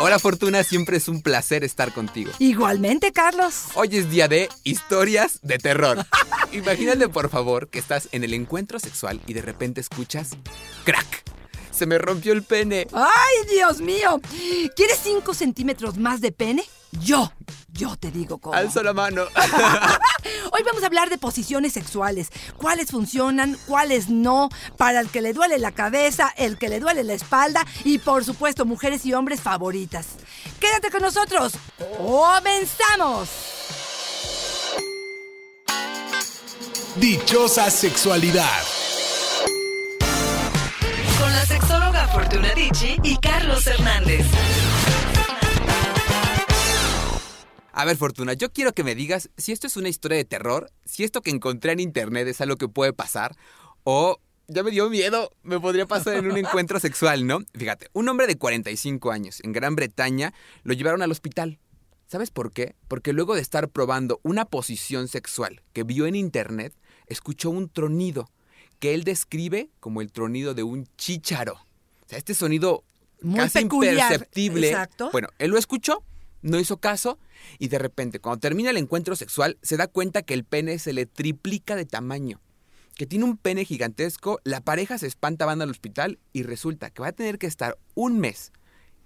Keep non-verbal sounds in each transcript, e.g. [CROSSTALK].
Hola Fortuna, siempre es un placer estar contigo. Igualmente, Carlos. Hoy es día de historias de terror. [LAUGHS] Imagínate por favor que estás en el encuentro sexual y de repente escuchas crack. Se me rompió el pene. ¡Ay, Dios mío! ¿Quieres 5 centímetros más de pene? Yo, yo te digo cómo. Alzo la mano. [LAUGHS] Hoy vamos a hablar de posiciones sexuales. ¿Cuáles funcionan? ¿Cuáles no? Para el que le duele la cabeza, el que le duele la espalda y por supuesto mujeres y hombres favoritas. Quédate con nosotros. ¡Comenzamos! Dichosa sexualidad. La sexóloga Fortuna Dicci y Carlos Hernández. A ver, Fortuna, yo quiero que me digas si esto es una historia de terror, si esto que encontré en internet es algo que puede pasar, o ya me dio miedo, me podría pasar en un [LAUGHS] encuentro sexual, ¿no? Fíjate, un hombre de 45 años en Gran Bretaña lo llevaron al hospital. ¿Sabes por qué? Porque luego de estar probando una posición sexual que vio en internet, escuchó un tronido que él describe como el tronido de un chícharo. O sea, este sonido Muy casi peculiar. imperceptible. Exacto. Bueno, él lo escuchó, no hizo caso y de repente, cuando termina el encuentro sexual, se da cuenta que el pene se le triplica de tamaño. Que tiene un pene gigantesco, la pareja se espanta, van al hospital y resulta que va a tener que estar un mes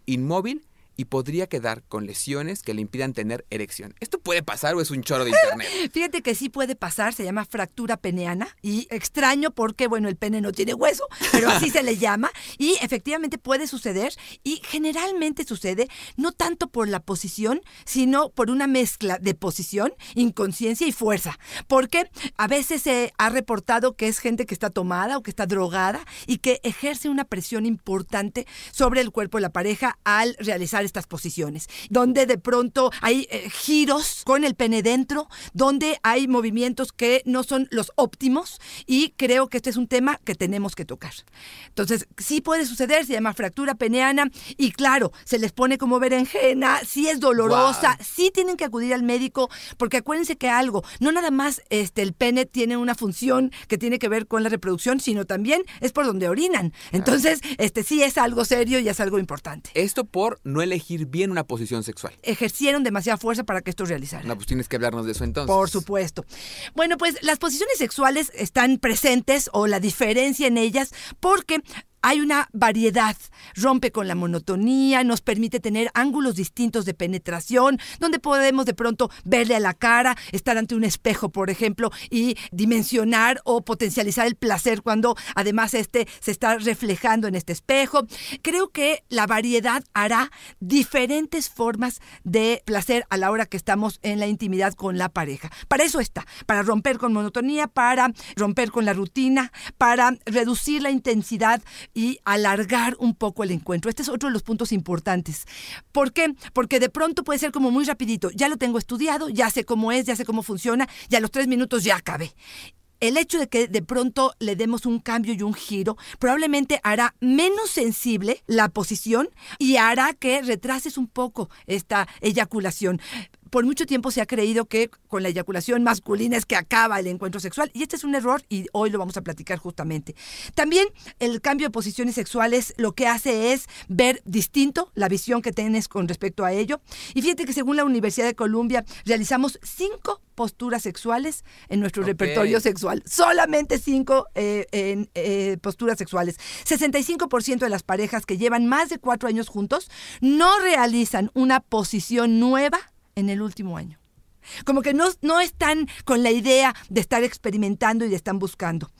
inmóvil y podría quedar con lesiones que le impidan tener erección. ¿Esto puede pasar o es un choro de internet? [LAUGHS] Fíjate que sí puede pasar, se llama fractura peneana y extraño porque, bueno, el pene no tiene hueso, pero así se le llama y efectivamente puede suceder y generalmente sucede no tanto por la posición, sino por una mezcla de posición, inconsciencia y fuerza. Porque a veces se ha reportado que es gente que está tomada o que está drogada y que ejerce una presión importante sobre el cuerpo de la pareja al realizar estas posiciones, donde de pronto hay eh, giros con el pene dentro, donde hay movimientos que no son los óptimos y creo que este es un tema que tenemos que tocar. Entonces, sí puede suceder, se llama fractura peneana y claro, se les pone como berenjena, sí es dolorosa, sí tienen que acudir al médico porque acuérdense que algo, no nada más este el pene tiene una función que tiene que ver con la reproducción, sino también es por donde orinan. Entonces, este sí es algo serio y es algo importante. Esto por no elegir bien una posición sexual. Ejercieron demasiada fuerza para que esto realizara. No, pues tienes que hablarnos de eso entonces. Por supuesto. Bueno, pues las posiciones sexuales están presentes o la diferencia en ellas porque hay una variedad, rompe con la monotonía, nos permite tener ángulos distintos de penetración, donde podemos de pronto verle a la cara, estar ante un espejo, por ejemplo, y dimensionar o potencializar el placer cuando además este se está reflejando en este espejo. Creo que la variedad hará diferentes formas de placer a la hora que estamos en la intimidad con la pareja. Para eso está, para romper con monotonía, para romper con la rutina, para reducir la intensidad y alargar un poco el encuentro. Este es otro de los puntos importantes. ¿Por qué? Porque de pronto puede ser como muy rapidito. Ya lo tengo estudiado, ya sé cómo es, ya sé cómo funciona, y a los tres minutos ya acabé el hecho de que de pronto le demos un cambio y un giro probablemente hará menos sensible la posición y hará que retrases un poco esta eyaculación. Por mucho tiempo se ha creído que con la eyaculación masculina es que acaba el encuentro sexual y este es un error y hoy lo vamos a platicar justamente. También el cambio de posiciones sexuales lo que hace es ver distinto la visión que tienes con respecto a ello. Y fíjate que según la Universidad de Columbia realizamos cinco posturas sexuales en nuestro repertorio sexual. Solamente cinco eh, en, eh, posturas sexuales. 65% de las parejas que llevan más de cuatro años juntos no realizan una posición nueva en el último año. Como que no, no están con la idea de estar experimentando y de estar buscando.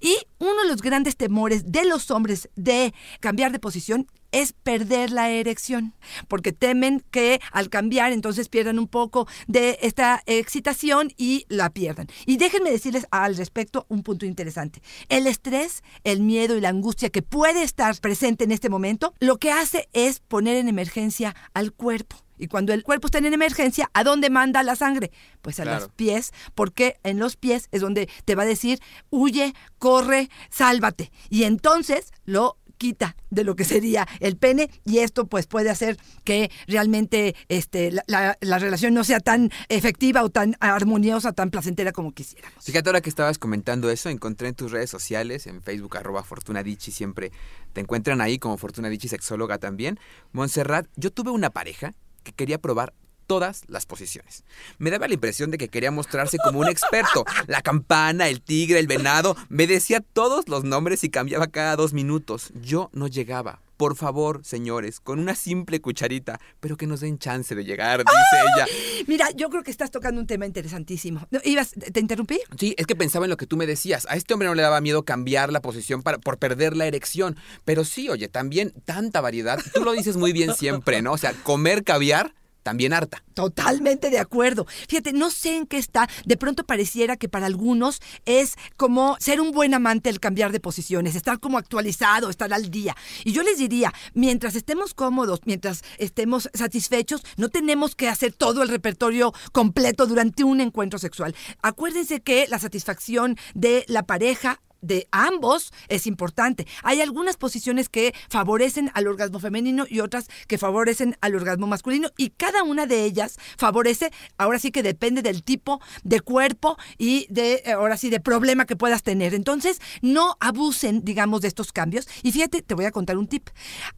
Y uno de los grandes temores de los hombres de cambiar de posición es perder la erección, porque temen que al cambiar entonces pierdan un poco de esta excitación y la pierdan. Y déjenme decirles al respecto un punto interesante. El estrés, el miedo y la angustia que puede estar presente en este momento, lo que hace es poner en emergencia al cuerpo. Y cuando el cuerpo está en emergencia, ¿a dónde manda la sangre? Pues a los pies, porque en los pies es donde te va a decir, huye, corre, sálvate. Y entonces lo quita de lo que sería el pene y esto pues puede hacer que realmente este, la, la- la relación no sea tan efectiva o tan armoniosa, tan placentera como quisiéramos. Fíjate ahora que estabas comentando eso, encontré en tus redes sociales, en Facebook, arroba Fortuna Dicci, siempre te encuentran ahí como Fortuna Dicci, sexóloga también. Montserrat, yo tuve una pareja que quería probar todas las posiciones. Me daba la impresión de que quería mostrarse como un experto. La campana, el tigre, el venado, me decía todos los nombres y cambiaba cada dos minutos. Yo no llegaba. Por favor, señores, con una simple cucharita, pero que nos den chance de llegar, dice ella. Mira, yo creo que estás tocando un tema interesantísimo. ¿No, ¿Ibas, ¿Te interrumpí? Sí, es que pensaba en lo que tú me decías. A este hombre no le daba miedo cambiar la posición para, por perder la erección. Pero sí, oye, también tanta variedad. Tú lo dices muy bien siempre, ¿no? O sea, comer caviar, también harta. Totalmente de acuerdo. Fíjate, no sé en qué está. De pronto pareciera que para algunos es como ser un buen amante el cambiar de posiciones, estar como actualizado, estar al día. Y yo les diría, mientras estemos cómodos, mientras estemos satisfechos, no tenemos que hacer todo el repertorio completo durante un encuentro sexual. Acuérdense que la satisfacción de la pareja de ambos es importante. Hay algunas posiciones que favorecen al orgasmo femenino y otras que favorecen al orgasmo masculino y cada una de ellas favorece, ahora sí que depende del tipo de cuerpo y de, eh, ahora sí, de problema que puedas tener. Entonces, no abusen, digamos, de estos cambios. Y fíjate, te voy a contar un tip.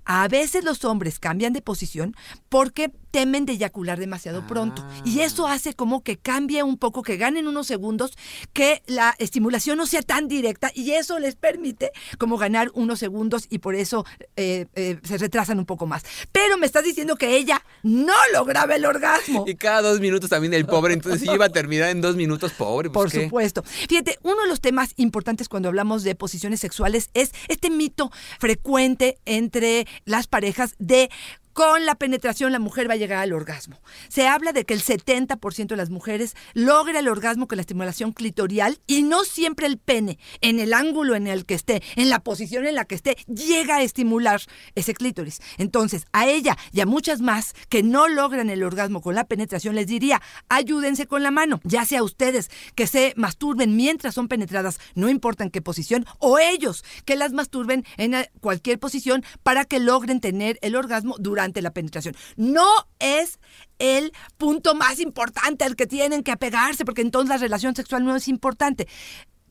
A veces los hombres cambian de posición porque temen de eyacular demasiado pronto. Y eso hace como que cambie un poco, que ganen unos segundos, que la estimulación no sea tan directa y eso les permite como ganar unos segundos y por eso eh, eh, se retrasan un poco más. Pero me estás diciendo que ella no lograba el orgasmo. Y cada dos minutos también el pobre, entonces sí iba a terminar en dos minutos, pobre. pues, Por ¿qué? supuesto. Fíjate, uno de los temas importantes cuando hablamos de posiciones sexuales es este mito frecuente entre las parejas de con la penetración la mujer va a llegar al orgasmo. Se habla de que el 70% de las mujeres logra el orgasmo con la estimulación clitorial y no siempre el pene, en el ángulo en el que esté, en la posición en la que esté, llega a estimular ese clítoris. Entonces, a ella y a muchas más que no logran el orgasmo con la penetración, les diría, ayúdense con la mano, ya sea ustedes que se masturben mientras son penetradas, no importa en qué posición, o ellos que las masturben en eh, cualquier posición para que logren tener el orgasmo durante la penetración. No es el punto más importante al que tienen que apegarse, porque entonces la relación sexual no es importante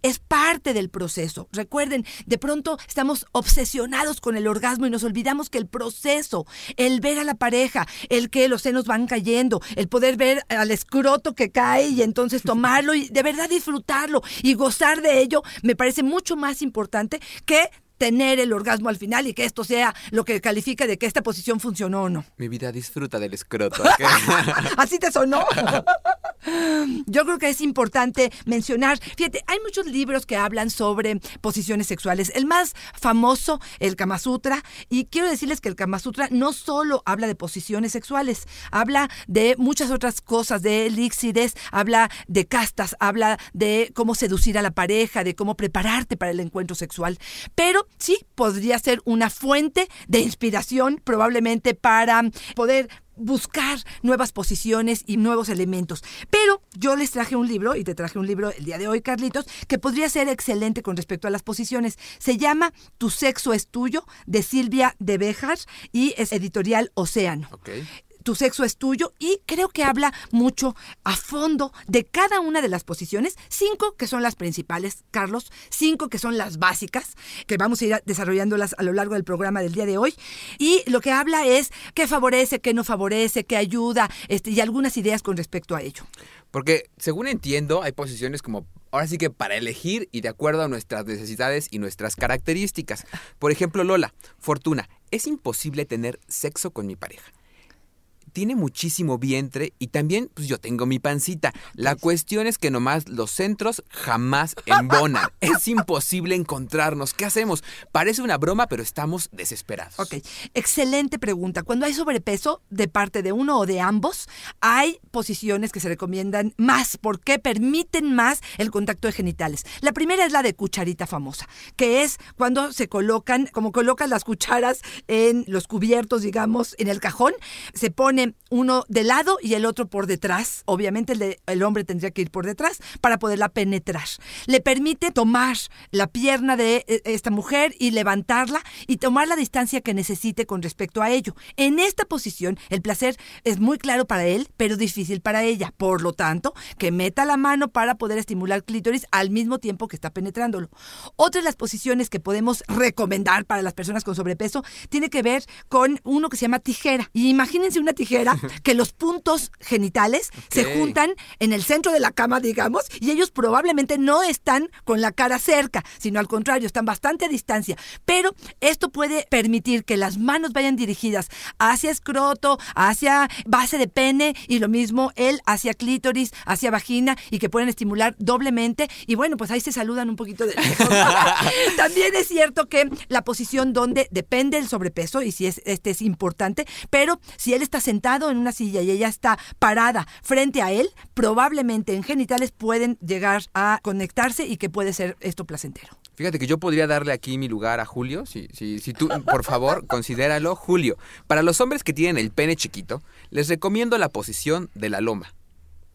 es parte del proceso. Recuerden, de pronto estamos obsesionados con el orgasmo y nos olvidamos que el proceso, el ver a la pareja, el que los senos van cayendo, el poder ver al escroto que cae y entonces tomarlo y de verdad disfrutarlo y gozar de ello, me parece mucho más importante que tener el orgasmo al final y que esto sea lo que califica de que esta posición funcionó o no. Mi vida disfruta del escroto. ¿ok? [LAUGHS] ¿Así te sonó? [LAUGHS] Yo creo que es importante mencionar, fíjate, hay muchos libros que hablan sobre posiciones sexuales. El más famoso, el Kama Sutra, y quiero decirles que el Kama Sutra no solo habla de posiciones sexuales, habla de muchas otras cosas, de elixires, habla de castas, habla de cómo seducir a la pareja, de cómo prepararte para el encuentro sexual. Pero sí, podría ser una fuente de inspiración probablemente para poder buscar nuevas posiciones y nuevos elementos. Pero yo les traje un libro, y te traje un libro el día de hoy, Carlitos, que podría ser excelente con respecto a las posiciones. Se llama Tu sexo es tuyo, de Silvia de Bejar, y es editorial Océano. Tu sexo es tuyo y creo que habla mucho a fondo de cada una de las posiciones, cinco que son las principales, Carlos, cinco que son las básicas, que vamos a ir desarrollándolas a lo largo del programa del día de hoy. Y lo que habla es qué favorece, qué no favorece, qué ayuda, este, y algunas ideas con respecto a ello. Porque, según entiendo, hay posiciones como, ahora sí que para elegir y de acuerdo a nuestras necesidades y nuestras características. Por ejemplo, Lola, Fortuna, es imposible tener sexo con mi pareja. Tiene muchísimo vientre y también pues yo tengo mi pancita. La cuestión es que nomás los centros jamás embonan. [LAUGHS] es imposible encontrarnos. ¿Qué hacemos? Parece una broma, pero estamos desesperados. Ok, excelente pregunta. Cuando hay sobrepeso de parte de uno o de ambos, hay posiciones que se recomiendan más porque permiten más el contacto de genitales. La primera es la de cucharita famosa, que es cuando se colocan, como colocan las cucharas en los cubiertos, digamos, en el cajón, se pone uno de lado y el otro por detrás. Obviamente el, hombre tendría que ir por detrás para poderla penetrar. Le permite tomar la pierna de eh, esta mujer y levantarla y tomar la distancia que necesite con respecto a ello. En esta posición, el placer es muy claro para él, pero difícil para ella. Por lo tanto, que meta la mano para poder estimular clítoris al mismo tiempo que está penetrándolo. Otra de las posiciones que podemos recomendar para las personas con sobrepeso tiene que ver con uno que se llama tijera. Imagínense una tijera [LAUGHS] que los puntos genitales se juntan en el centro de la cama, digamos, y ellos probablemente no están con la cara cerca, sino al contrario, están bastante a distancia. Pero esto puede permitir que las manos vayan dirigidas hacia escroto, hacia base de pene y lo mismo él hacia clítoris, hacia vagina y que pueden estimular doblemente. Y bueno, pues ahí se saludan un poquito de lejos. [LAUGHS] También es cierto que la posición donde depende el sobrepeso y si es, este es importante, pero si él está sentado en una silla y ella está parada frente a él, probablemente en genitales pueden llegar a conectarse y que puede ser esto placentero. Fíjate que yo podría darle aquí mi lugar a Julio, si, si, si tú, por favor, [LAUGHS] considéralo. Julio, para los hombres que tienen el pene chiquito, les recomiendo la posición de la loma.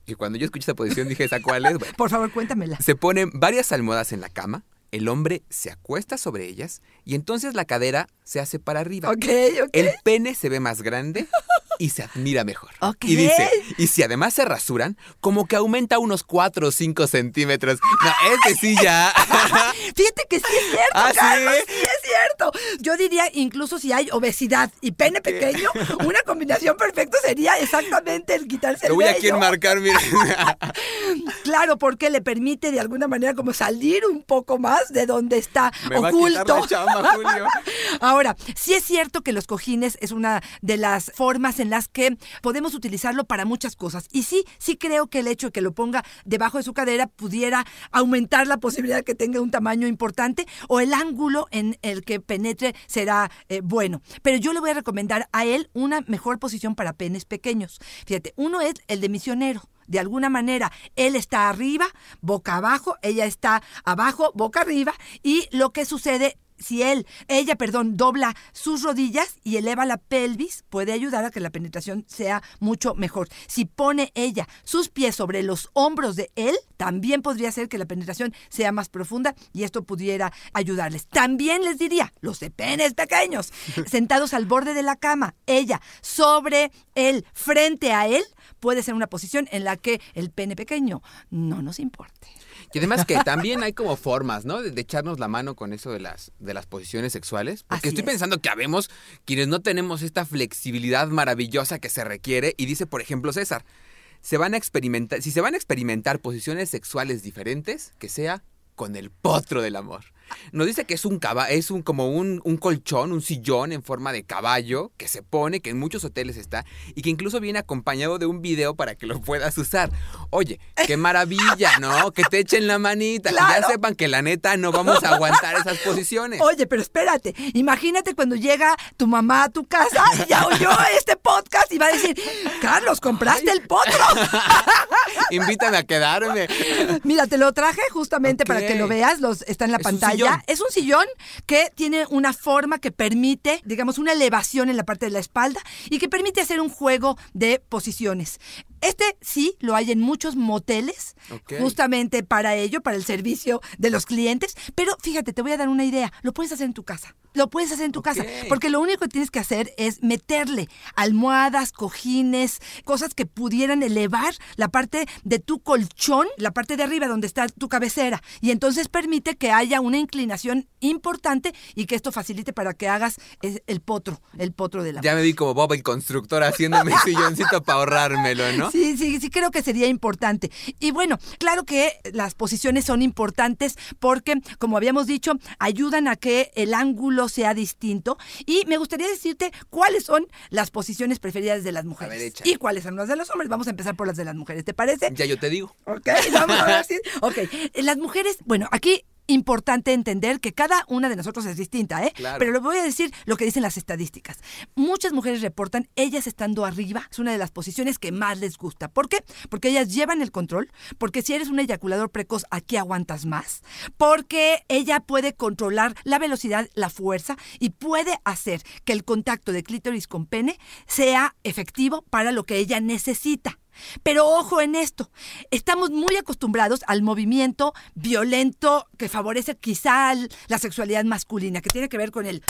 Y cuando yo escuché esa posición dije, ¿esa cuál es? Bueno, Por favor, cuéntamela. se ponen varias almohadas en la cama, el hombre se acuesta sobre ellas y entonces la cadera se hace para arriba. Ok, ok. El pene se ve más grande y se admira mejor. Ok. Y dice, y si además se rasuran, como que aumenta unos 4 o 5 centímetros. No, este sí ya. [LAUGHS] Fíjate que sí es cierto, ¿Ah, sí? Carlos, sí es cierto. Yo diría, incluso si hay obesidad y pene pequeño, una combinación perfecta sería exactamente el quitarse el Lo voy aquí a enmarcar, mira. [LAUGHS] Claro, porque le permite de alguna manera como salir un poco más de donde está Me va a quitar oculto. la chamba, Julio. [LAUGHS] Ahora, sí es cierto que los cojines es una de las formas en las que podemos utilizarlo para muchas cosas. Y sí, sí creo que el hecho de que lo ponga debajo de su cadera pudiera aumentar la posibilidad de que tenga un tamaño importante o el ángulo en el que penetre será eh, bueno. Pero yo le voy a recomendar a él una mejor posición para penes pequeños. Fíjate, uno es el de misionero. De alguna manera, él está arriba, boca abajo, ella está abajo, boca arriba, y lo que sucede si él, ella, perdón, dobla sus rodillas y eleva la pelvis, puede ayudar a que la penetración sea mucho mejor. Si pone ella sus pies sobre los hombros de él, también podría ser que la penetración sea más profunda y esto pudiera ayudarles. También les diría, los de penes pequeños, [LAUGHS] sentados al borde de la cama, ella sobre él, frente a él, puede ser una posición en la que el pene pequeño no nos importe. Y además que también hay como formas, ¿no? De, de echarnos la mano con eso de las, de las posiciones sexuales. Porque Así estoy es. pensando que habemos quienes no tenemos esta flexibilidad maravillosa que se requiere. Y dice, por ejemplo, César, se van a experimentar, si se van a experimentar posiciones sexuales diferentes, que sea con el potro del amor. Nos dice que es un caba, es un como un, un colchón, un sillón en forma de caballo que se pone, que en muchos hoteles está, y que incluso viene acompañado de un video para que lo puedas usar. Oye, qué maravilla, ¿no? Que te echen la manita. Y ya sepan que la neta no vamos a aguantar esas posiciones. Oye, pero espérate, imagínate cuando llega tu mamá a tu casa y ya oyó este podcast y va a decir, Carlos, compraste el potro. [LAUGHS] Invítame a quedarme. Mira, te lo traje justamente para que lo veas, los, está en la Es pantalla. Sillón. Es un sillón que tiene una forma que permite, digamos, una elevación en la parte de la espalda y que permite hacer un juego de posiciones. Este sí lo hay en muchos moteles, justamente para ello, para el servicio de los clientes. Pero fíjate, te voy a dar una idea. Lo puedes hacer en tu casa. Lo puedes hacer en tu casa. Porque lo único que tienes que hacer es meterle almohadas, cojines, cosas que pudieran elevar la parte de tu colchón, la parte de arriba donde está tu cabecera. Y entonces permite que haya una inclinación importante y que esto facilite para que hagas es- el potro, el potro de la Ya me vi como Bob el constructor haciéndome un silloncito [LAUGHS] para ahorrármelo, ¿no? Sí, sí, sí creo que sería importante. Y bueno, claro que las posiciones son importantes porque, como habíamos dicho, ayudan a que el ángulo sea distinto. Y me gustaría decirte cuáles son las posiciones preferidas de las mujeres. ver, y cuáles son las de los hombres. Vamos a empezar por las de las mujeres, ¿te parece? Ya yo te digo. Ok, vamos a ver si- Ok, las mujeres, bueno, aquí importante entender que cada una de nosotros es distinta, ¿eh? Claro. Pero le voy a decir lo que dicen las estadísticas. Muchas mujeres reportan ellas estando arriba, es una de las posiciones que más les gusta. ¿Por qué? Porque ellas llevan el control, porque si eres un eyaculador precoz, aquí aguantas más, porque ella puede controlar la velocidad, la fuerza y puede hacer que el contacto de clítoris con pene sea efectivo para lo que ella necesita. Pero ojo en esto, estamos muy acostumbrados al movimiento violento que favorece quizá la sexualidad masculina, que tiene que ver con el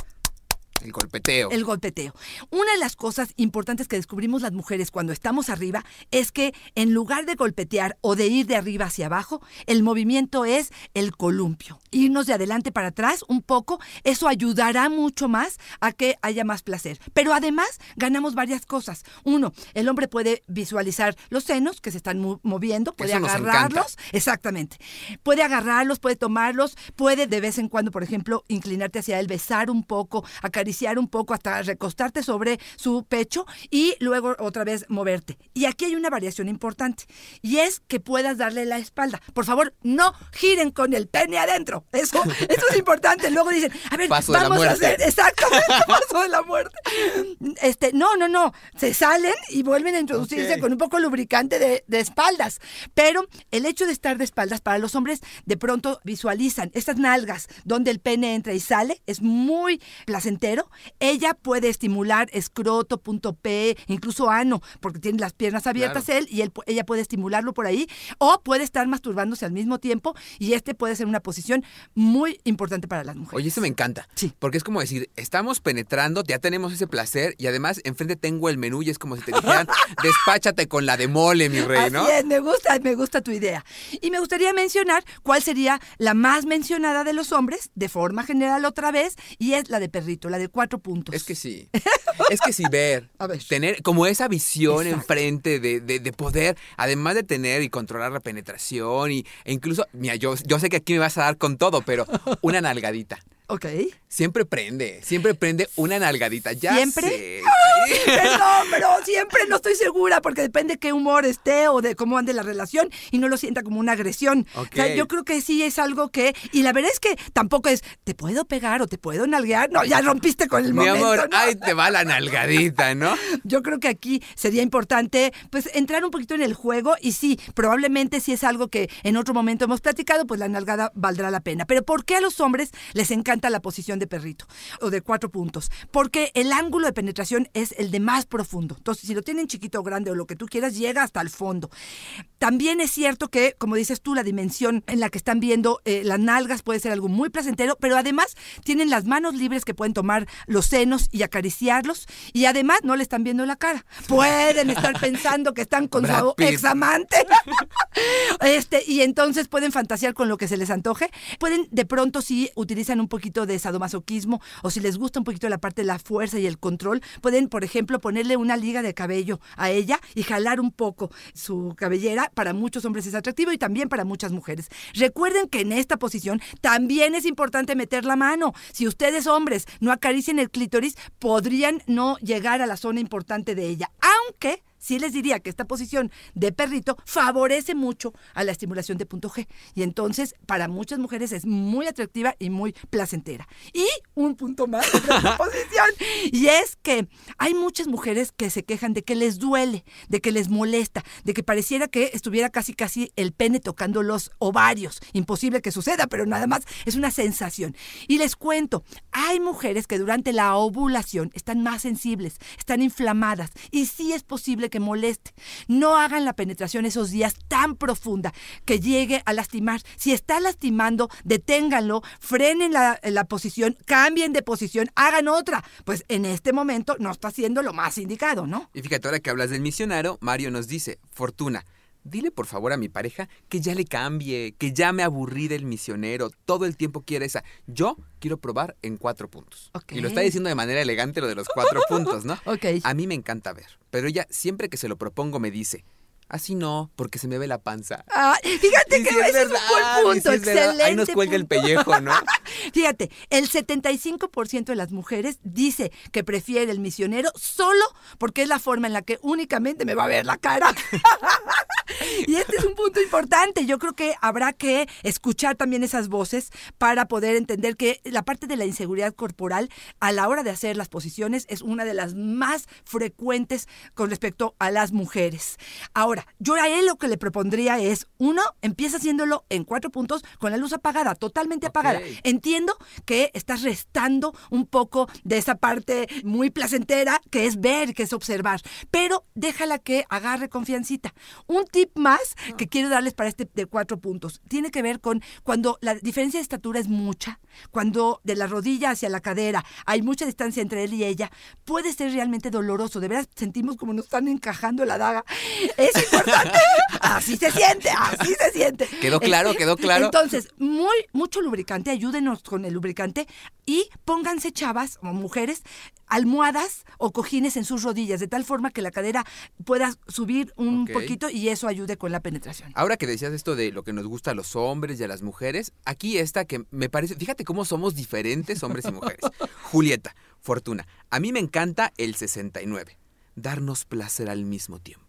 El golpeteo. el golpeteo. Una de las cosas importantes que descubrimos las mujeres cuando estamos arriba es que en lugar de golpetear o de ir de arriba hacia abajo, el movimiento es el columpio. Irnos de adelante para atrás un poco, eso ayudará mucho más a que haya más placer. Pero además ganamos varias cosas. Uno, el hombre puede visualizar los senos que se están mo- moviendo, puede Eso agarrarlos. Exactamente. Puede agarrarlos, puede tomarlos, puede de vez en cuando, por ejemplo, inclinarte hacia él, besar un poco, acariciar un poco hasta recostarte sobre su pecho y luego otra vez moverte. Y aquí hay una variación importante y es que puedas darle la espalda. Por favor, no giren con el pene adentro. Eso, [LAUGHS] eso es importante. Luego dicen, a ver, Paso vamos a hacer exactamente [LAUGHS] paso de la muerte. Este, no, no, no. Se salen y vuelven a introducirse con un poco lubricante de, de espaldas. Pero el hecho de estar de espaldas para los hombres, de pronto visualizan estas nalgas donde el pene entra y sale, es muy placentero. Ella puede estimular escroto, punto P, incluso ano, porque tiene las piernas abiertas Claro. él y él, ella puede estimularlo por ahí. O puede estar masturbándose al mismo tiempo y este puede ser una posición muy importante para las mujeres. Oye, eso me encanta. Sí. Porque es como decir, estamos penetrando, ya tenemos ese placer y además enfrente tengo el menú y es como si te dijeran, [LAUGHS] despáchate con la de mole, mi rey, ¿no? Así es, me gusta, me gusta tu idea. Y me gustaría mencionar cuál sería la más mencionada de los hombres, de forma general otra vez, y es la de perrito, la de cuatro puntos. Es que sí. Es que sí, ver, [LAUGHS] A ver. tener como esa visión Exacto. enfrente de, de, de poder, además de tener y controlar la penetración y, e incluso, mira, yo, yo sé que aquí me vas a dar con todo, pero [LAUGHS] una nalgadita. Ok. Siempre prende, siempre prende una nalgadita. Ya ¿Siempre? sé. Perdón, pero siempre no estoy segura porque depende qué humor esté o de cómo ande la relación y no lo sienta como una agresión. O sea, yo creo que sí es algo que... Y la verdad es que tampoco es, ¿te puedo pegar o te puedo nalguear? No, ya rompiste con el Mi momento, amor, ¿no? ahí te va la nalgadita, ¿no? [LAUGHS] Yo creo que aquí sería importante pues entrar un poquito en el juego y sí, probablemente si es algo que en otro momento hemos platicado, pues la nalgada valdrá la pena. Pero ¿por qué a los hombres les encanta la posición de perrito o de cuatro puntos? Porque el ángulo de penetración es el de más profundo. Entonces, si lo tienen chiquito o grande o lo que tú quieras, llega hasta el fondo. También es cierto que, como dices tú, la dimensión en la que están viendo eh, las nalgas puede ser algo muy placentero, pero además tienen las manos libres que pueden tomar los senos y acariciarlos y además no le están viendo la cara. Pueden estar [LAUGHS] pensando que están con Brad su Pitt. examante. [LAUGHS] este, y entonces pueden fantasear con lo que se les antoje. Pueden de pronto si utilizan un poquito de sadomasoquismo o si les gusta un poquito la parte de la fuerza y el control, pueden, por ejemplo, ponerle una liga de cabello a ella y jalar un poco su cabellera. Para muchos hombres es atractivo y también para muchas mujeres. Recuerden que en esta posición también es importante meter la mano. Si ustedes hombres no acarician el clítoris, podrían no llegar a la zona importante de ella. Aunque sí les diría que esta posición de perrito favorece mucho a la estimulación de punto G. Y entonces, para muchas mujeres es muy atractiva y muy placentera. Y un punto más de esta [LAUGHS] posición. Y es que hay muchas mujeres que se quejan de que les duele, de que les molesta, de que pareciera que estuviera casi casi el pene tocando los ovarios. Imposible que suceda, pero nada más es una sensación. Y les cuento, hay mujeres que durante la ovulación están más sensibles, están inflamadas y sí es posible que moleste. No hagan la penetración esos días tan profunda que llegue a lastimar. Si está lastimando, deténganlo, frenen la, la posición, cambien de posición, hagan otra. Pues en este momento no está siendo lo más indicado, ¿no? Y fíjate, ahora que hablas del misionero, Mario nos dice, Fortuna, dile por favor a mi pareja que ya le cambie, que ya me aburrí del misionero, todo el tiempo quiere esa. Yo quiero probar en cuatro puntos. Ok. Y lo está diciendo de manera elegante lo de los cuatro puntos, ¿no? [LAUGHS] Ok. A mí me encanta ver, pero ella siempre que se lo propongo me dice, Así no, porque se me ve la panza. Ah, fíjate Y que es ese es un buen punto, verdad. excelente. Ahí nos cuelga el pellejo, ¿no? [LAUGHS] Fíjate, el 75% de las mujeres dice que prefiere el misionero solo porque es la forma en la que únicamente me va a ver la cara. [LAUGHS] y este es un punto importante. Yo creo que habrá que escuchar también esas voces para poder entender que la parte de la inseguridad corporal a la hora de hacer las posiciones es una de las más frecuentes con respecto a las mujeres. Ahora, yo a él lo que le propondría es, uno, empieza haciéndolo en cuatro puntos con la luz apagada, totalmente apagada. Entiendo que estás restando un poco de esa parte muy placentera que es ver, que es observar, pero déjala que agarre confiancita. Un tip más que quiero darles para este de cuatro puntos tiene que ver con cuando la diferencia de estatura es mucha, cuando de la rodilla hacia la cadera hay mucha distancia entre él y ella, puede ser realmente doloroso. De veras sentimos como nos están encajando la daga. Es importante. Así se siente, así se siente. Quedó claro, quedó claro. Entonces, muy, mucho lubricante, ayúdenos con el lubricante y pónganse chavas o mujeres almohadas o cojines en sus rodillas, de tal forma que la cadera pueda subir un poquito y eso ayude con la penetración. Ahora que decías esto de lo que nos gusta a los hombres y a las mujeres, aquí esta que me parece, fíjate cómo somos diferentes hombres y mujeres. [LAUGHS] Julieta, Fortuna, a mí me encanta el 69. Darnos placer al mismo tiempo.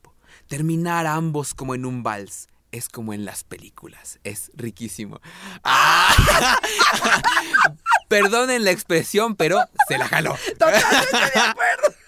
Terminar ambos como en un vals. Es como en las películas. Es riquísimo. ¡Ah! [LAUGHS] Perdonen la expresión, pero se la jaló. Totalmente de acuerdo.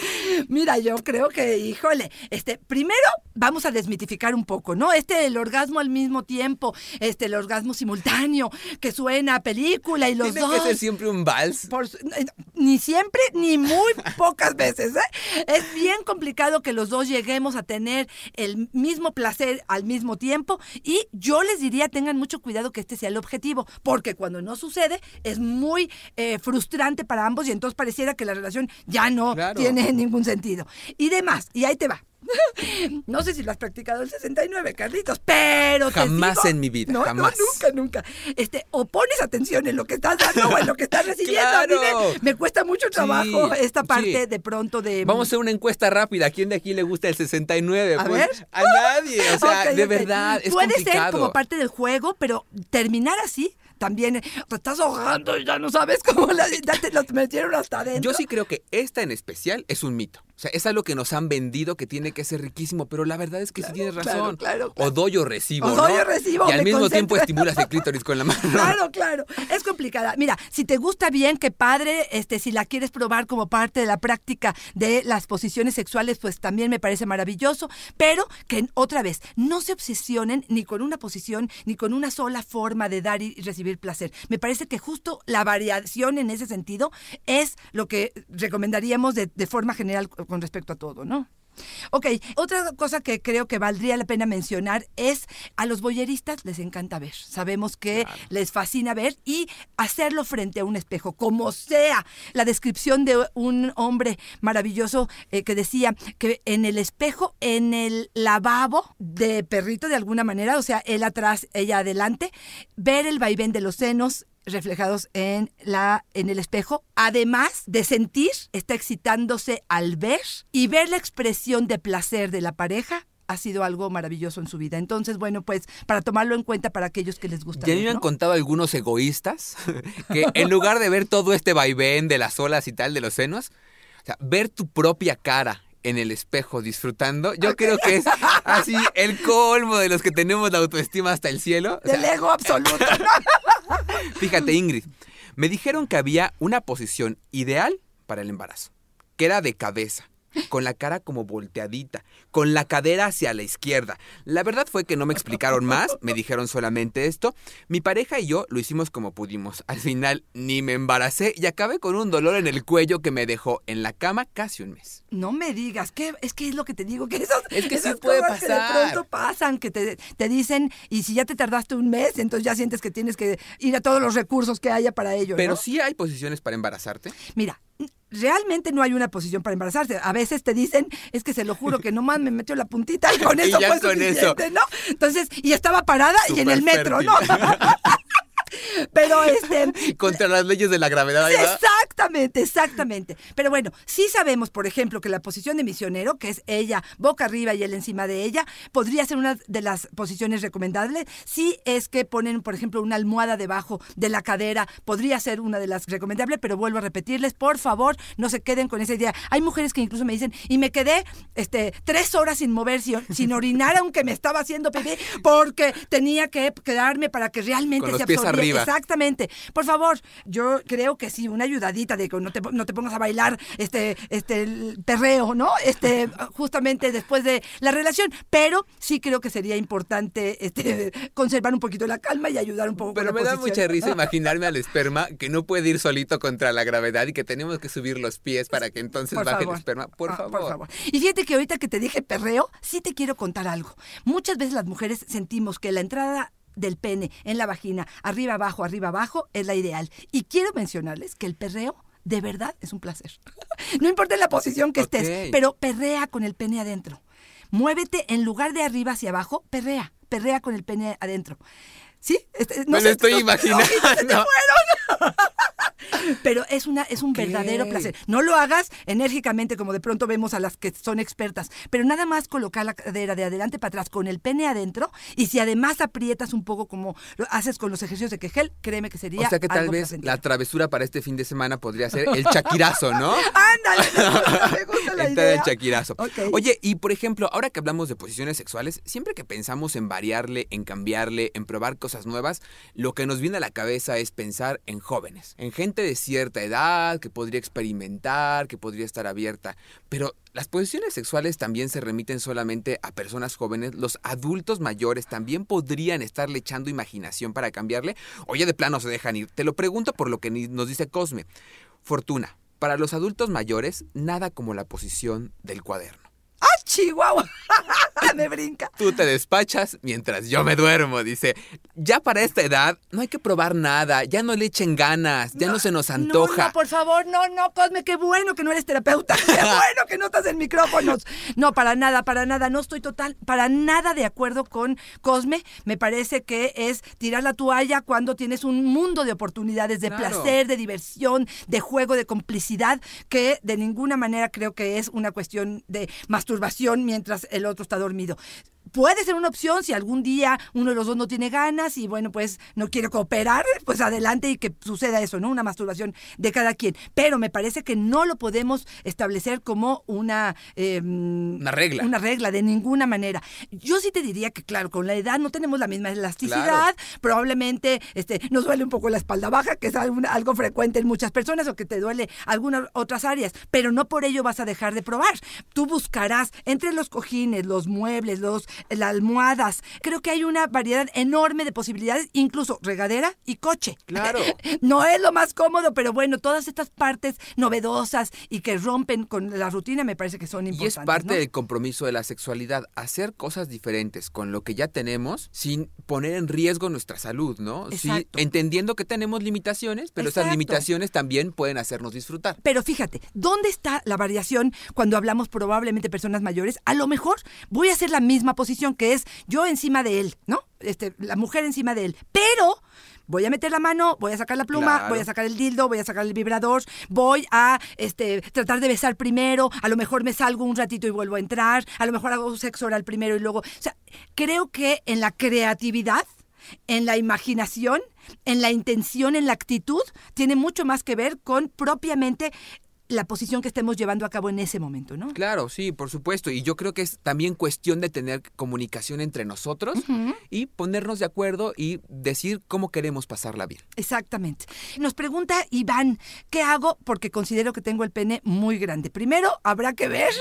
[LAUGHS] Mira, yo creo que, híjole, este, primero vamos a desmitificar un poco, ¿no? Este, el orgasmo al mismo tiempo, este, el orgasmo simultáneo, que suena a película y los Tiene dos. que ser siempre un vals. Por eh, ni siempre, ni muy [LAUGHS] pocas veces. ¿eh? Es bien complicado que los dos lleguemos a tener el mismo placer al mismo tiempo y yo les diría tengan mucho cuidado que este sea el objetivo, porque cuando no sucede es muy eh, frustrante para ambos y entonces pareciera que la relación ya no Claro. tiene ningún sentido. Y demás, y ahí te va. [LAUGHS] No sé si lo has practicado el 69, Carlitos, pero te Jamás digo- en mi vida, no, no, jamás. nunca, nunca. Este, o pones atención en lo que estás dando o en lo que estás [LAUGHS] recibiendo. ¡Claro! me, me cuesta mucho trabajo Sí, esta parte sí. de pronto de... Vamos a hacer una encuesta rápida. ¿A quién de aquí le gusta el 69? A Pues, ver. A nadie. O sea, de verdad, es Puede complicado. ser como parte del juego, pero terminar así también te estás ahogando y ya no sabes cómo la, te metieron hasta adentro. Yo sí creo que esta en especial es un mito. O sea, es algo que nos han vendido que tiene que ser riquísimo, pero la verdad es que sí tienes claro, razón. claro, O claro. doy o recibo. O doy ¿no? o recibo, Y al mismo concentro. tiempo estimulas el clítoris con la mano. [LAUGHS] Claro, claro. Es complicada. Mira, si te gusta bien, qué padre. Este, si la quieres probar como parte de la práctica de las posiciones sexuales, pues también me parece maravilloso. Pero que otra vez, no se obsesionen ni con una posición ni con una sola forma de dar y recibir placer. Me parece que justo la variación en ese sentido es lo que recomendaríamos de, de forma general con respecto a todo, ¿no? Ok, otra cosa que creo que valdría la pena mencionar es a los boyeristas les encanta ver. Sabemos que les fascina ver y hacerlo frente a un espejo, como sea. La descripción de un hombre maravilloso eh, que decía que en el espejo, en el lavabo de perrito de alguna manera, o sea, él atrás, ella adelante, ver el vaivén de los senos reflejados en la en el espejo, además de sentir, está excitándose al ver y ver la expresión de placer de la pareja ha sido algo maravilloso en su vida. Entonces, bueno, pues para tomarlo en cuenta para aquellos que les gusta. Ya me ver, han ¿no? contado algunos egoístas [LAUGHS] que en lugar de ver todo este vaivén de las olas y tal de los senos, o sea, ver tu propia cara en el espejo disfrutando, yo creo que es [LAUGHS] así el colmo de los que tenemos la autoestima hasta el cielo. O sea, Del ego absoluto. ¿no? [LAUGHS] [LAUGHS] Fíjate, Ingrid, me dijeron que había una posición ideal para el embarazo, que era de cabeza, con la cara como volteadita, con la cadera hacia la izquierda. La verdad fue que no me explicaron más, me dijeron solamente esto. Mi pareja y yo lo hicimos como pudimos. Al final ni me embaracé y acabé con un dolor en el cuello que me dejó en la cama casi un mes. No me digas, que es que es lo que te digo, que esos, Es que sí esas puede cosas que pasar. de pronto pasan, que te, te dicen, y si ya te tardaste un mes, entonces ya sientes que tienes que ir a todos los recursos que haya para ello. Pero ¿no? sí hay posiciones para embarazarte. Mira, realmente no hay una posición para embarazarse. A veces te dicen, es que se lo juro que nomás me metió la puntita y [LAUGHS] con Y eso ya fue con suficiente, ¿no? Entonces, y estaba parada y en el metro, ¿no? [LAUGHS] Pero [LAUGHS] este, Contra las leyes de la gravedad. Exacto, Exactamente, exactamente. Pero bueno, sí sabemos, por ejemplo, que la posición de misionero, que es ella boca arriba y él encima de ella, podría ser una de las posiciones recomendables. Si es que ponen, por ejemplo, una almohada debajo de la cadera, podría ser una de las recomendables, pero vuelvo a repetirles, por favor, no se queden con esa idea. Hay mujeres que incluso me dicen, y me quedé este, tres horas sin mover, sin, sin orinar, aunque me estaba haciendo pipí, porque tenía que quedarme para que realmente se absorbiera. Arriba. Exactamente. Por favor, yo creo que sí, una ayudadita de que no te, no te pongas a bailar este, este el perreo, ¿no? Este, [LAUGHS] justamente después de la relación. Pero sí creo que sería importante este, conservar un poquito la calma y ayudar un poco Pero con me la da posición. mucha risa [LAUGHS] imaginarme al esperma que no puede ir solito contra la gravedad y que tenemos que subir los pies para que entonces Por baje favor. el esperma. Por, Ah, favor. Y fíjate que ahorita que te dije perreo, sí te quiero contar algo. Muchas veces las mujeres sentimos que la entrada del pene en la vagina, arriba, abajo, arriba, abajo, es la ideal. Y quiero mencionarles que el perreo de verdad es un placer. [LAUGHS] No importa la posición que estés, pero perrea con el pene adentro. Muévete en lugar de arriba hacia abajo, perrea, perrea con el pene adentro. ¿Sí? Este, Me lo estoy [LAUGHS] imaginando se te fueron. Pero es una es un verdadero placer. No lo hagas enérgicamente como de pronto vemos a las que son expertas, pero nada más colocar la cadera de adelante para atrás con el pene adentro y si además aprietas un poco como lo haces con los ejercicios de Kegel, créeme que sería O sea que tal algo vez placentero. la travesura para este fin de semana podría ser el chaquirazo, ¿no? [LAUGHS] Ándale, me gusta, me gusta la idea. el chaquirazo. Oye, y por ejemplo, ahora que hablamos de posiciones sexuales, siempre que pensamos en variarle, en cambiarle, en probar cosas nuevas, lo que nos viene a la cabeza es pensar en jóvenes, en gente de cierta edad que podría experimentar, que podría estar abierta. Pero las posiciones sexuales también se remiten solamente a personas jóvenes. Los adultos mayores también podrían estarle echando imaginación para cambiarle. Oye, de plano se dejan ir. Te lo pregunto por lo que nos dice Cosme. Fortuna. Para los adultos mayores, nada como la posición del cuaderno. ¡Ah, Chihuahua! [LAUGHS] me brinca. Tú te despachas mientras yo me duermo, dice. Ya para esta edad no hay que probar nada, ya no le echen ganas, ya no, se nos antoja. No, no, por favor, no, no, Cosme, qué bueno que no eres terapeuta, [LAUGHS] qué bueno que no estás en micrófonos. No, para nada, para nada, no estoy total, para nada de acuerdo con Cosme. Me parece que es tirar la toalla cuando tienes un mundo de oportunidades, de Claro. placer, de diversión, de juego, de complicidad, que de ninguna manera creo que es una cuestión de masturbación mientras el otro está dormido. Puede ser una opción si algún día uno de los dos no tiene ganas y bueno, pues no quiere cooperar, pues adelante y que suceda eso, ¿no? Una masturbación de cada quien. Pero me parece que no lo podemos establecer como una... eh, Una regla. Una regla, de ninguna manera. Yo sí te diría que, claro, con la edad no tenemos la misma elasticidad. Probablemente este, nos duele un poco la espalda baja, que es algo frecuente en muchas personas, o que te duele algunas otras áreas. Pero no por ello vas a dejar de probar. Tú buscarás entre los cojines, los muebles, los, las almohadas. Creo que hay una variedad enorme de posibilidades, incluso regadera y coche. Claro. [LAUGHS] No es lo más cómodo, pero bueno, todas estas partes novedosas y que rompen con la rutina me parece que son Y importantes. es parte ¿no? del compromiso de la sexualidad, hacer cosas diferentes con lo que ya tenemos sin poner en riesgo nuestra salud, ¿no? Sí, entendiendo que tenemos limitaciones, pero esas limitaciones también pueden hacernos disfrutar. Pero fíjate, ¿dónde está la variación cuando hablamos probablemente de personas mayores? A lo mejor voy a hacer la misma posición que es yo encima de él, ¿no? Este, la mujer encima de él. Pero voy a meter la mano, voy a sacar la pluma, Claro. voy a sacar el dildo, voy a sacar el vibrador, voy a este, tratar de besar primero, a lo mejor me salgo un ratito y vuelvo a entrar, a lo mejor hago sexo oral primero y luego... O sea, creo que en la creatividad en la imaginación, en la intención, en la actitud, tiene mucho más que ver con propiamente la posición que estemos llevando a cabo en ese momento, ¿no? Claro, sí, por supuesto. Y yo creo que es también cuestión de tener comunicación entre nosotros y ponernos de acuerdo y decir cómo queremos pasarla bien. Exactamente. Nos pregunta Iván, ¿qué hago? Porque considero que tengo el pene muy grande. Primero, habrá que ver. [LAUGHS]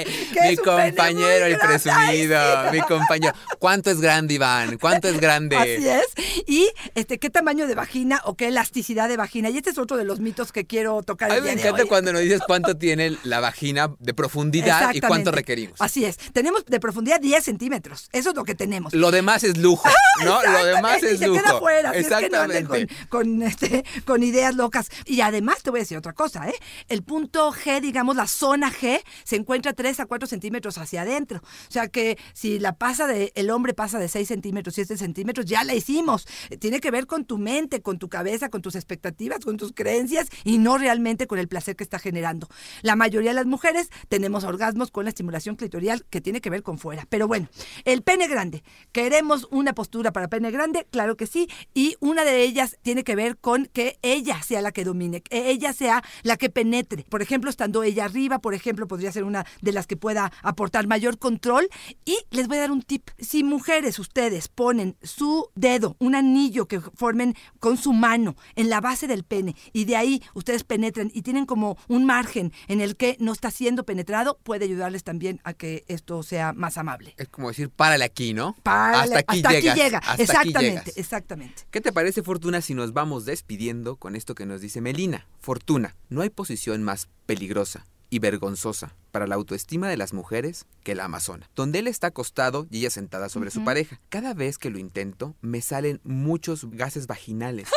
[LAUGHS] Mi compañero, el presumido, Ay, sí. mi compañero. ¿Cuánto es grande, Iván? ¿Cuánto es grande? Así es. Y este, qué tamaño de vagina o qué elasticidad de vagina. Y este es otro de los mitos que quiero tocar A mí me encanta cuando nos dices cuánto tiene la vagina de profundidad y cuánto Exactamente. requerimos. Así es. Tenemos de profundidad 10 centímetros. Eso es lo que tenemos. Lo demás es lujo, [LAUGHS] ¿no? Lo demás Exactamente, es y lujo. se queda fuera, si es que no Exactamente. con, con, este, con ideas locas. Y además te voy a decir otra cosa, ¿eh? El punto G, digamos, la zona G, se encuentra 3 a 4 centímetros hacia adentro. O sea que si la pasa de, el hombre pasa de 6 centímetros, 7 centímetros, ya la hicimos. Tiene que ver con tu mente, con tu cabeza, con tus expectativas, con tus creencias y no realmente con el placer que está generando. La mayoría de las mujeres tenemos orgasmos con la estimulación clitorial que tiene que ver con fuera. Pero bueno, el pene grande. ¿Queremos una postura para pene grande? Claro que sí. Y una de ellas tiene que ver con que ella sea la que domine, que ella sea la que penetre. Por ejemplo, estando ella arriba, por ejemplo, podría ser una de las que pueda aportar mayor control. Y les voy a dar un tip. Si mujeres, ustedes ponen su dedo, un anillo que formen con su mano en la base del pene y de ahí ustedes penetran y tienen como un margen en el que no está siendo penetrado, puede ayudarles también a que esto sea más amable. Es como decir, párale aquí, ¿no? Párale, hasta aquí hasta llegas. llega. hasta aquí exactamente, exactamente. ¿Qué te parece, Fortuna, si nos vamos despidiendo con esto que nos dice Melina? Fortuna, no hay posición más peligrosa y vergonzosa para la autoestima de las mujeres que la amazona, donde él está acostado y ella sentada sobre su pareja. Cada vez que lo intento, me salen muchos gases vaginales.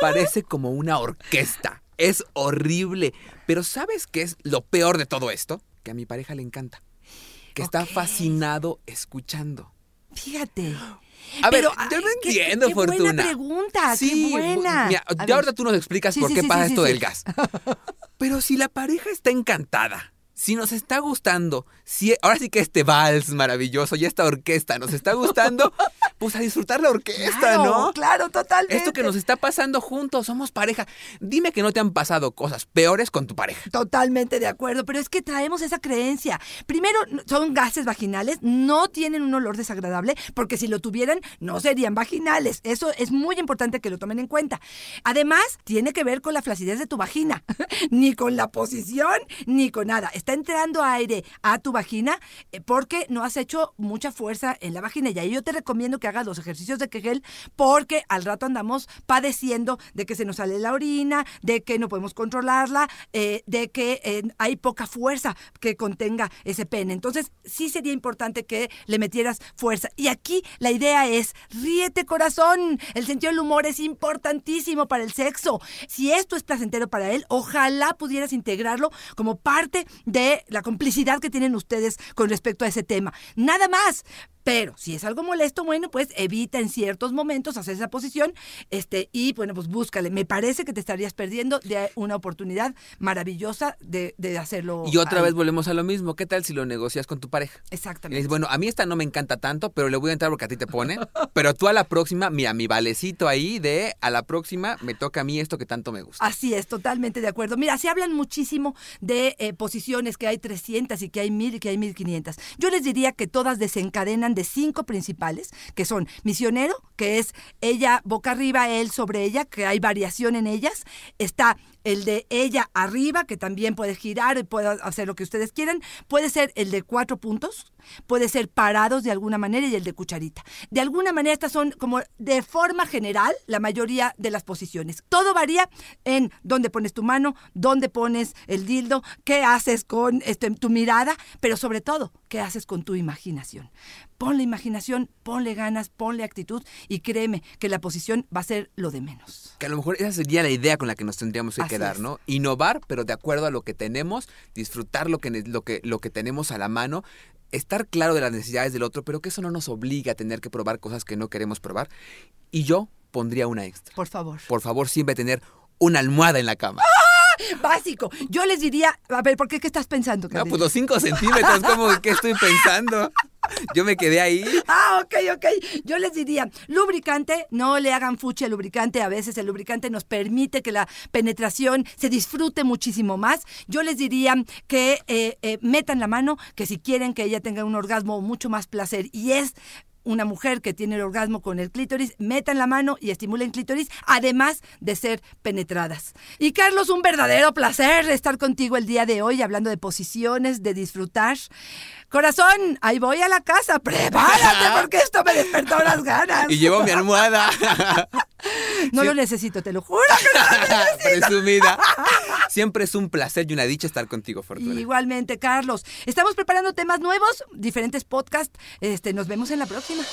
Parece como una orquesta. Es horrible. Pero ¿sabes qué es lo peor de todo esto? Que a mi pareja le encanta. Que está fascinado escuchando. Fíjate. [GASPS] A ver, yo no qué- entiendo, qué Fortuna. Buena pregunta, Sí, qué buena. mira, ya ahorita tú nos explicas Sí, por sí, qué pasa esto del gas. Pero si la pareja está encantada, si nos está gustando, si ahora sí que este vals maravilloso y esta orquesta nos está gustando, [LAUGHS] pues a disfrutar la orquesta, Claro, ¿no? Claro, totalmente. Esto que nos está pasando juntos, somos pareja. Dime que no te han pasado cosas peores con tu pareja. Totalmente de acuerdo, pero es que traemos esa creencia. Primero, son gases vaginales, no tienen un olor desagradable, porque si lo tuvieran, no serían vaginales. Eso es muy importante que lo tomen en cuenta. Además, tiene que ver con la flacidez de tu vagina, [LAUGHS] ni con la posición, ni con nada. Está entrando aire a tu vagina eh, porque no has hecho mucha fuerza en la vagina. Y ahí yo te recomiendo que hagas los ejercicios de Kegel, porque al rato andamos padeciendo de que se nos sale la orina, de que no podemos controlarla, eh, de que eh, hay poca fuerza que contenga ese pene. Entonces, sí sería importante que le metieras fuerza. Y aquí la idea es, ríete corazón. El sentido del humor es importantísimo para el sexo. Si esto es placentero para él, ojalá pudieras integrarlo como parte de la complicidad que tienen ustedes con respecto a ese tema. Nada más. Pero si es algo molesto, bueno, pues evita en ciertos momentos hacer esa posición este, y bueno, pues búscale. Me parece que te estarías perdiendo de una oportunidad maravillosa de, de hacerlo. Y otra ahí. vez volvemos a lo mismo. ¿Qué tal si lo negocias con tu pareja? Y Exactamente. dices, bueno, a mí esta no me encanta tanto, pero le voy a entrar porque a ti te pone. Pero tú a la próxima, mira, mi valecito ahí de a la próxima me toca a mí esto que tanto me gusta. Así es, totalmente de acuerdo. Mira, se hablan muchísimo de eh, posiciones, que hay 300 y que hay 1000 y que hay 1500. Yo les diría que todas desencadenan de cinco principales, que son misionero, que es ella boca arriba, él sobre ella, que hay variación en ellas. Está el de ella arriba, que también puede girar y puede hacer lo que ustedes quieran. Puede ser el de cuatro puntos, puede ser parados de alguna manera y el de cucharita. De alguna manera estas son como de forma general la mayoría de las posiciones. Todo varía en dónde pones tu mano, dónde pones el dildo, qué haces con este, tu mirada, pero sobre todo, qué haces con tu imaginación. Ponle imaginación, ponle ganas, ponle actitud y créeme que la posición va a ser lo de menos. Que a lo mejor esa sería la idea con la que nos tendríamos que Así quedar, es. ¿no? Innovar, pero de acuerdo a lo que tenemos, disfrutar lo que, lo que, lo que tenemos a la mano, estar claro de las necesidades del otro, pero que eso no nos obliga a tener que probar cosas que no queremos probar. Y yo pondría una extra. Por favor. Por favor, siempre tener una almohada en la cama. Básico. Yo les diría, a ver, ¿por qué qué estás pensando, No, Carlita? pues los cinco centímetros, como ¿qué estoy pensando? [LAUGHS] [LAUGHS] Yo me quedé ahí. Ah, ok, ok. Yo les diría, lubricante, no le hagan fuchi al lubricante. A veces el lubricante nos permite que la penetración se disfrute muchísimo más. Yo les diría que eh, eh, metan la mano, que si quieren que ella tenga un orgasmo mucho más placer y es una mujer que tiene el orgasmo con el clítoris, metan la mano y estimulen clítoris, además de ser penetradas. Y Carlos, un verdadero placer estar contigo el día de hoy, hablando de posiciones, de disfrutar. Corazón, ahí voy a la casa, [LAUGHS] prepárate porque esto me despertó las ganas. [LAUGHS] Y llevo mi almohada. [LAUGHS] No lo necesito, te lo juro que no lo necesito. Presumida. Siempre es un placer y una dicha estar contigo, Fortuna. Igualmente, Carlos. Estamos preparando temas nuevos, diferentes podcasts. Este, nos vemos en la próxima.